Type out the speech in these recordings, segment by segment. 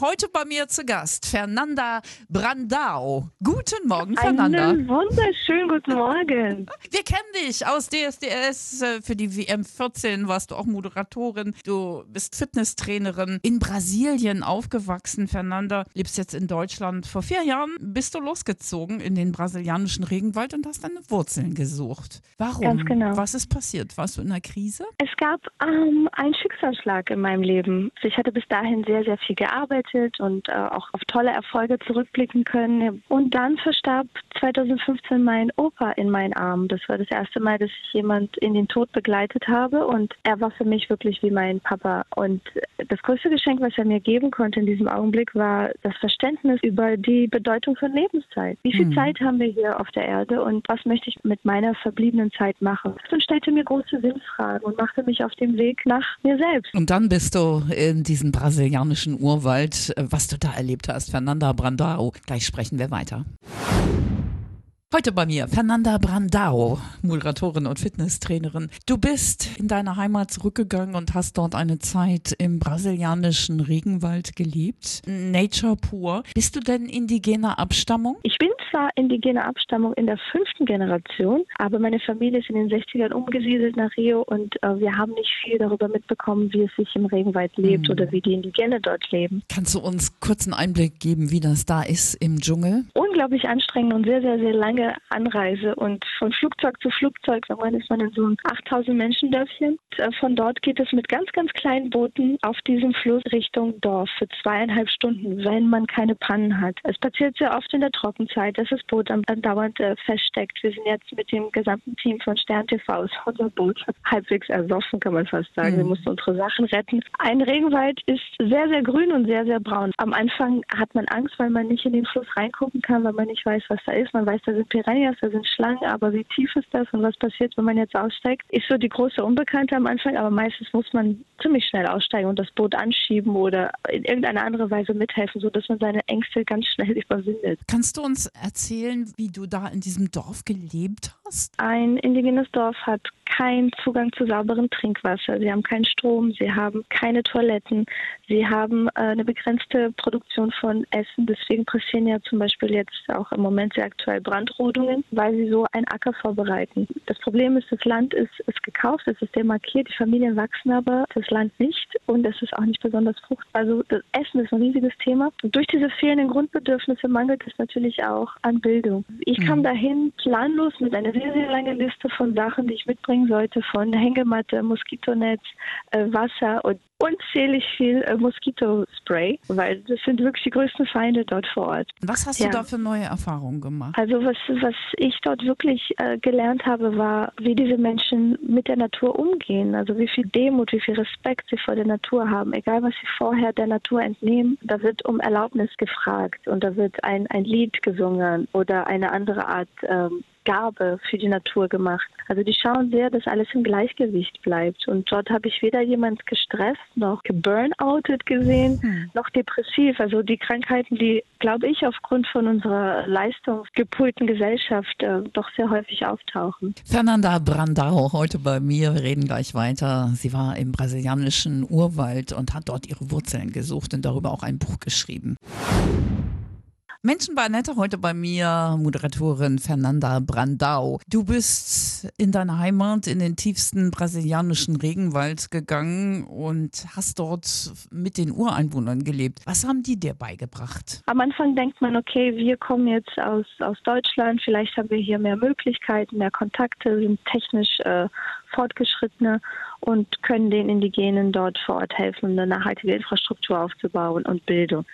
Heute bei mir zu Gast Fernanda Brandau. Guten Morgen, Fernanda. Einen wunderschönen guten Morgen. Wir kennen dich aus DSDS. Äh, für die WM 14 warst du auch Moderatorin. Du bist Fitnesstrainerin. In Brasilien aufgewachsen, Fernanda. Lebst jetzt in Deutschland. Vor vier Jahren bist du losgezogen in den brasilianischen Regenwald und hast deine Wurzeln gesucht. Warum? Ganz genau. Was ist passiert? Warst du in einer Krise? Es gab ähm, einen Schicksalsschlag in meinem Leben. Ich hatte bis dahin sehr, sehr viel gearbeitet und äh, auch auf tolle Erfolge zurückblicken können. Und dann verstarb 2015 mein Opa in meinen Armen. Das war das erste Mal, dass ich jemand in den Tod begleitet habe und er war für mich wirklich wie mein Papa. Und das größte Geschenk, was er mir geben konnte in diesem Augenblick, war das Verständnis über die Bedeutung von Lebenszeit. Wie viel mhm. Zeit haben wir hier auf der Erde und was möchte ich mit meiner verbliebenen Zeit machen? Und stellte mir große Sinnfragen und machte mich auf den Weg nach mir selbst. Und dann bist du in diesem brasilianischen Urwald was du da erlebt hast. Fernanda Brandao. Gleich sprechen wir weiter. Heute bei mir Fernanda Brandao, Moderatorin und Fitnesstrainerin. Du bist in deine Heimat zurückgegangen und hast dort eine Zeit im brasilianischen Regenwald gelebt. Nature pur. Bist du denn indigener Abstammung? Ich bin zwar indigener Abstammung in der fünften Generation, aber meine Familie ist in den 60ern umgesiedelt nach Rio und äh, wir haben nicht viel darüber mitbekommen, wie es sich im Regenwald lebt mhm. oder wie die Indigene dort leben. Kannst du uns kurz einen Einblick geben, wie das da ist im Dschungel? Unglaublich anstrengend und sehr, sehr, sehr lange lange Anreise und von Flugzeug zu Flugzeug, irgendwann ist man in so einem 8000 Menschen Dörfchen. Äh, von dort geht es mit ganz, ganz kleinen Booten auf diesem Fluss Richtung Dorf für zweieinhalb Stunden, wenn man keine Pannen hat. Es passiert sehr oft in der Trockenzeit, dass das Boot andauernd äh, feststeckt. Wir sind jetzt mit dem gesamten Team von Stern TV aus unser Boot halbwegs ersoffen, kann man fast sagen. Mhm. Wir mussten unsere Sachen retten. Ein Regenwald ist sehr, sehr grün und sehr, sehr braun. Am Anfang hat man Angst, weil man nicht in den Fluss reingucken kann, weil man nicht weiß, was da ist. Man weiß, da sind Piranhas, da sind Schlangen, aber wie tief ist das und was passiert, wenn man jetzt aussteigt, ist so die große Unbekannte am Anfang, aber meistens muss man ziemlich schnell aussteigen und das Boot anschieben oder in irgendeiner andere Weise mithelfen, sodass man seine Ängste ganz schnell überwindet. Kannst du uns erzählen, wie du da in diesem Dorf gelebt hast? Ein indigenes Dorf hat keinen Zugang zu sauberem Trinkwasser. Sie haben keinen Strom, sie haben keine Toiletten, sie haben äh, eine begrenzte Produktion von Essen. Deswegen passieren ja zum Beispiel jetzt auch im Moment sehr aktuell Brandrodungen, weil sie so einen Acker vorbereiten. Das Problem ist, das Land ist, ist gekauft, es ist demarkiert, die Familien wachsen aber, das Land nicht und es ist auch nicht besonders fruchtbar. Also das Essen ist ein riesiges Thema. Und durch diese fehlenden Grundbedürfnisse mangelt es natürlich auch an Bildung. Ich kam mhm. dahin planlos mit einer sehr, sehr langen Liste von Sachen, die ich mitbringe bringen sollte von Hängematte, Moskitonetz, äh, Wasser und unzählig viel äh, Moskitospray, weil das sind wirklich die größten Feinde dort vor Ort. Was hast ja. du da für neue Erfahrungen gemacht? Also was, was ich dort wirklich äh, gelernt habe, war, wie diese Menschen mit der Natur umgehen. Also wie viel Demut, wie viel Respekt sie vor der Natur haben. Egal, was sie vorher der Natur entnehmen, da wird um Erlaubnis gefragt und da wird ein, ein Lied gesungen oder eine andere Art ähm, Gabe für die Natur gemacht. Also die schauen sehr, dass alles im Gleichgewicht bleibt. Und dort habe ich weder jemand gestresst, noch geburnoutet gesehen, hm. noch depressiv. Also die Krankheiten, die, glaube ich, aufgrund von unserer leistungsgepulten Gesellschaft äh, doch sehr häufig auftauchen. Fernanda Brandau, heute bei mir. Wir reden gleich weiter. Sie war im brasilianischen Urwald und hat dort ihre Wurzeln gesucht und darüber auch ein Buch geschrieben. Menschen bei Annette heute bei mir, Moderatorin Fernanda Brandau. Du bist in deine Heimat, in den tiefsten brasilianischen Regenwald gegangen und hast dort mit den Ureinwohnern gelebt. Was haben die dir beigebracht? Am Anfang denkt man, okay, wir kommen jetzt aus, aus Deutschland, vielleicht haben wir hier mehr Möglichkeiten, mehr Kontakte, sind technisch äh, fortgeschrittener und können den Indigenen dort vor Ort helfen, eine nachhaltige Infrastruktur aufzubauen und Bildung.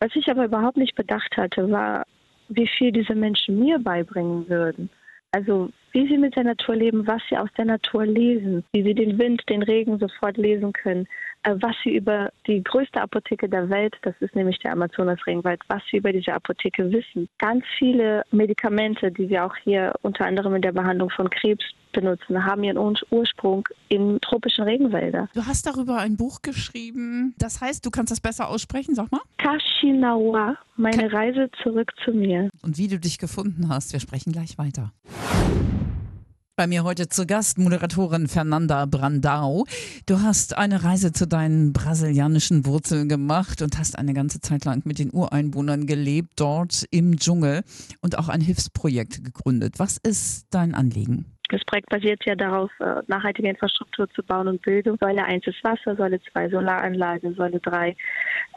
Was ich aber überhaupt nicht bedacht hatte, war, wie viel diese Menschen mir beibringen würden. Also wie sie mit der Natur leben, was sie aus der Natur lesen, wie sie den Wind, den Regen sofort lesen können, was sie über die größte Apotheke der Welt, das ist nämlich der Amazonas-Regenwald, was sie über diese Apotheke wissen. Ganz viele Medikamente, die wir auch hier unter anderem in der Behandlung von Krebs benutzen, haben ihren Ursprung in tropischen Regenwäldern. Du hast darüber ein Buch geschrieben. Das heißt, du kannst das besser aussprechen, sag mal. Kashinawa, meine Ka Reise zurück zu mir. Und wie du dich gefunden hast, wir sprechen gleich weiter. Bei mir heute zu Gast Moderatorin Fernanda Brandau. Du hast eine Reise zu deinen brasilianischen Wurzeln gemacht und hast eine ganze Zeit lang mit den Ureinwohnern gelebt, dort im Dschungel und auch ein Hilfsprojekt gegründet. Was ist dein Anliegen? Das Projekt basiert ja darauf, äh, nachhaltige Infrastruktur zu bauen und Bildung. Säule 1 ist Wasser, Säule 2 Solaranlagen, Säule 3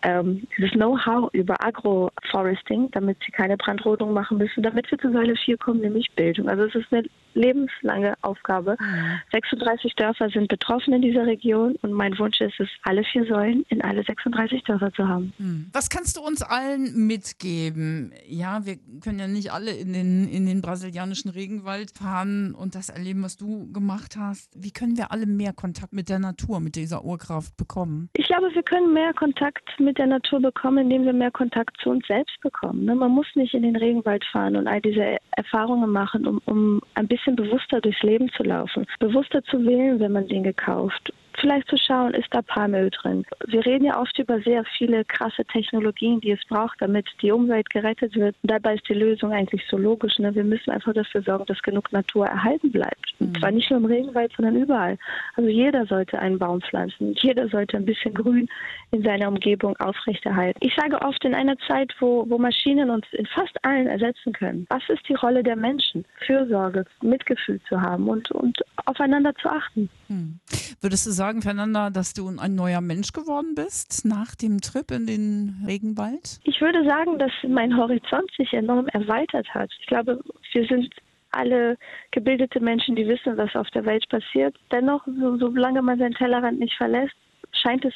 ähm, dieses Know-how über Agroforesting, damit sie keine Brandrodung machen müssen, damit wir zu Säule 4 kommen, nämlich Bildung. Also es ist eine lebenslange Aufgabe. Mhm. 36 Dörfer sind betroffen in dieser Region und mein Wunsch ist es, alle vier Säulen in alle 36 Dörfer zu haben. Mhm. Was kannst du uns allen mitgeben? Ja, wir können ja nicht alle in den, in den brasilianischen Regenwald fahren und das erleben, was du gemacht hast. Wie können wir alle mehr Kontakt mit der Natur, mit dieser Urkraft bekommen? Ich glaube, wir können mehr Kontakt mit der Natur bekommen, indem wir mehr Kontakt zu uns selbst bekommen. Ne? Man muss nicht in den Regenwald fahren und all diese Erfahrungen machen, um, um ein bisschen bewusster durchs Leben zu laufen, bewusster zu wählen, wenn man Dinge kauft vielleicht zu schauen, ist da Palmöl drin. Wir reden ja oft über sehr viele krasse Technologien, die es braucht, damit die Umwelt gerettet wird. Und dabei ist die Lösung eigentlich so logisch. Ne? Wir müssen einfach dafür sorgen, dass genug Natur erhalten bleibt. Und mhm. zwar nicht nur im Regenwald, sondern überall. Also jeder sollte einen Baum pflanzen. Jeder sollte ein bisschen Grün in seiner Umgebung aufrechterhalten. Ich sage oft in einer Zeit, wo, wo Maschinen uns in fast allen ersetzen können. Was ist die Rolle der Menschen? Fürsorge, Mitgefühl zu haben und, und aufeinander zu achten. Hm. Würdest du sagen, Fernanda, dass du ein neuer Mensch geworden bist nach dem Trip in den Regenwald? Ich würde sagen, dass mein Horizont sich enorm erweitert hat. Ich glaube, wir sind alle gebildete Menschen, die wissen, was auf der Welt passiert. Dennoch, so, solange man seinen Tellerrand nicht verlässt, scheint es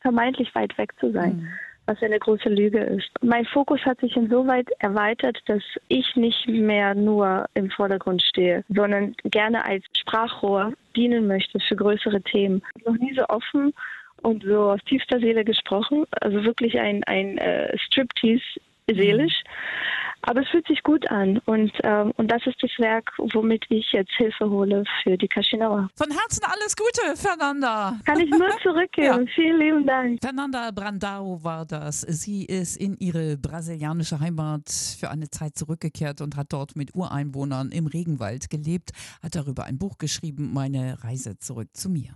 vermeintlich weit weg zu sein. Mhm was eine große Lüge ist. Mein Fokus hat sich insoweit erweitert, dass ich nicht mehr nur im Vordergrund stehe, sondern gerne als Sprachrohr dienen möchte für größere Themen. Noch nie so offen und so aus tiefster Seele gesprochen, also wirklich ein, ein äh, Striptease seelisch. Mhm. Aber es fühlt sich gut an und, ähm, und das ist das Werk, womit ich jetzt Hilfe hole für die Kaschinauer. Von Herzen alles Gute, Fernanda. Kann ich nur zurückgeben. ja. Vielen lieben Dank. Fernanda Brandao war das. Sie ist in ihre brasilianische Heimat für eine Zeit zurückgekehrt und hat dort mit Ureinwohnern im Regenwald gelebt, hat darüber ein Buch geschrieben, Meine Reise zurück zu mir.